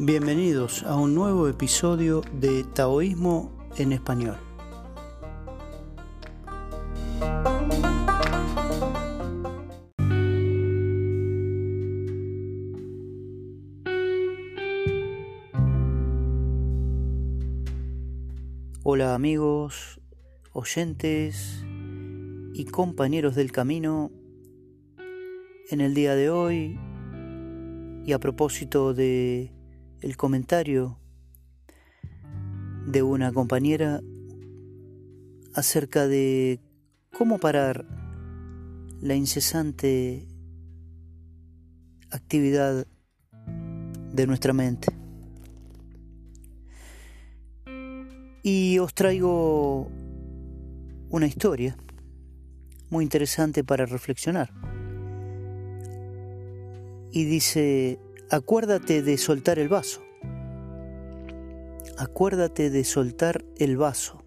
Bienvenidos a un nuevo episodio de Taoísmo en Español. Hola amigos, oyentes y compañeros del camino. En el día de hoy y a propósito de el comentario de una compañera acerca de cómo parar la incesante actividad de nuestra mente. Y os traigo una historia muy interesante para reflexionar. Y dice acuérdate de soltar el vaso. Acuérdate de soltar el vaso.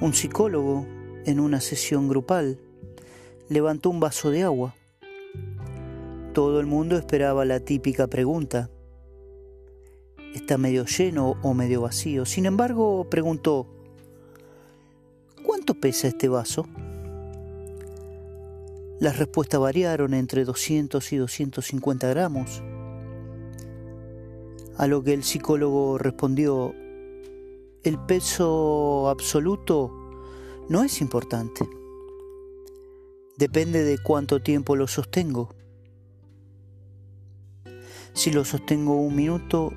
Un psicólogo en una sesión grupal levantó un vaso de agua. Todo el mundo esperaba la típica pregunta. ¿Está medio lleno o medio vacío? Sin embargo, preguntó, ¿cuánto pesa este vaso? Las respuestas variaron entre 200 y 250 gramos, a lo que el psicólogo respondió, el peso absoluto no es importante, depende de cuánto tiempo lo sostengo. Si lo sostengo un minuto,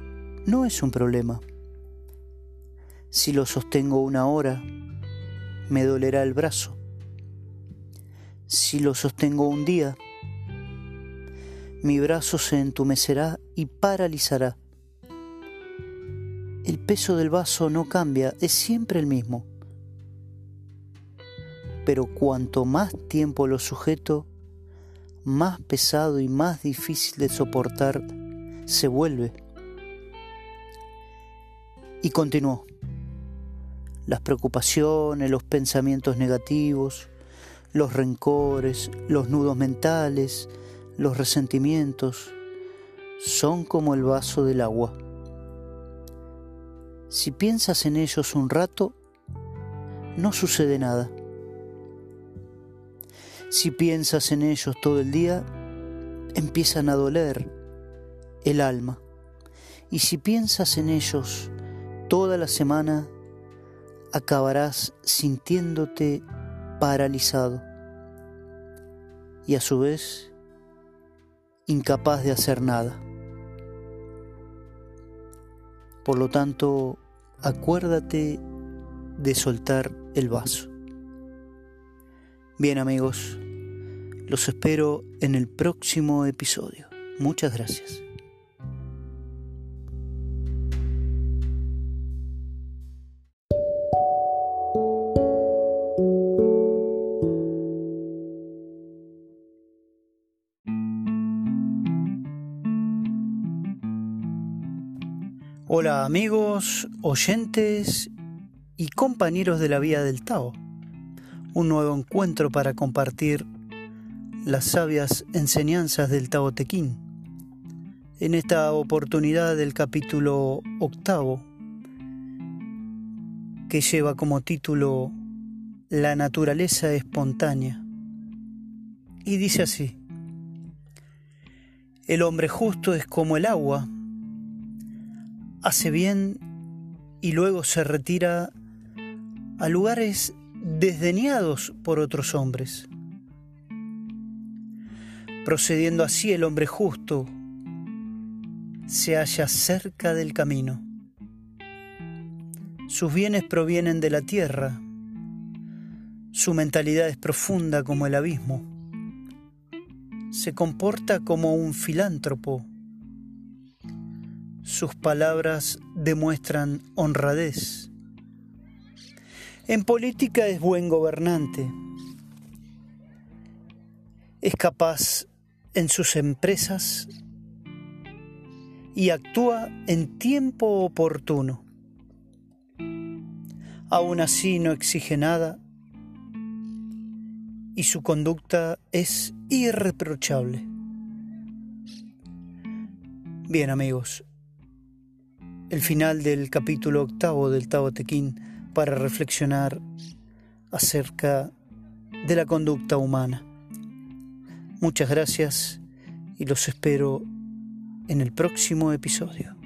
no es un problema. Si lo sostengo una hora, me dolerá el brazo si lo sostengo un día, mi brazo se entumecerá y paralizará. El peso del vaso no cambia, es siempre el mismo. Pero cuanto más tiempo lo sujeto, más pesado y más difícil de soportar se vuelve. Y continuó. Las preocupaciones, los pensamientos negativos, los rencores, los nudos mentales, los resentimientos, son como el vaso del agua. Si piensas en ellos un rato, no sucede nada. Si piensas en ellos todo el día, empiezan a doler el alma. Y si piensas en ellos toda la semana, acabarás sintiéndote paralizado y a su vez incapaz de hacer nada. Por lo tanto, acuérdate de soltar el vaso. Bien amigos, los espero en el próximo episodio. Muchas gracias. Hola amigos, oyentes y compañeros de la Vía del Tao. Un nuevo encuentro para compartir las sabias enseñanzas del Tao Te En esta oportunidad del capítulo octavo, que lleva como título La naturaleza espontánea. Y dice así, el hombre justo es como el agua hace bien y luego se retira a lugares desdeñados por otros hombres. Procediendo así el hombre justo se halla cerca del camino. Sus bienes provienen de la tierra, su mentalidad es profunda como el abismo, se comporta como un filántropo, sus palabras demuestran honradez. En política es buen gobernante. Es capaz en sus empresas y actúa en tiempo oportuno. Aún así no exige nada y su conducta es irreprochable. Bien amigos, el final del capítulo octavo del Tao para reflexionar acerca de la conducta humana. Muchas gracias y los espero en el próximo episodio.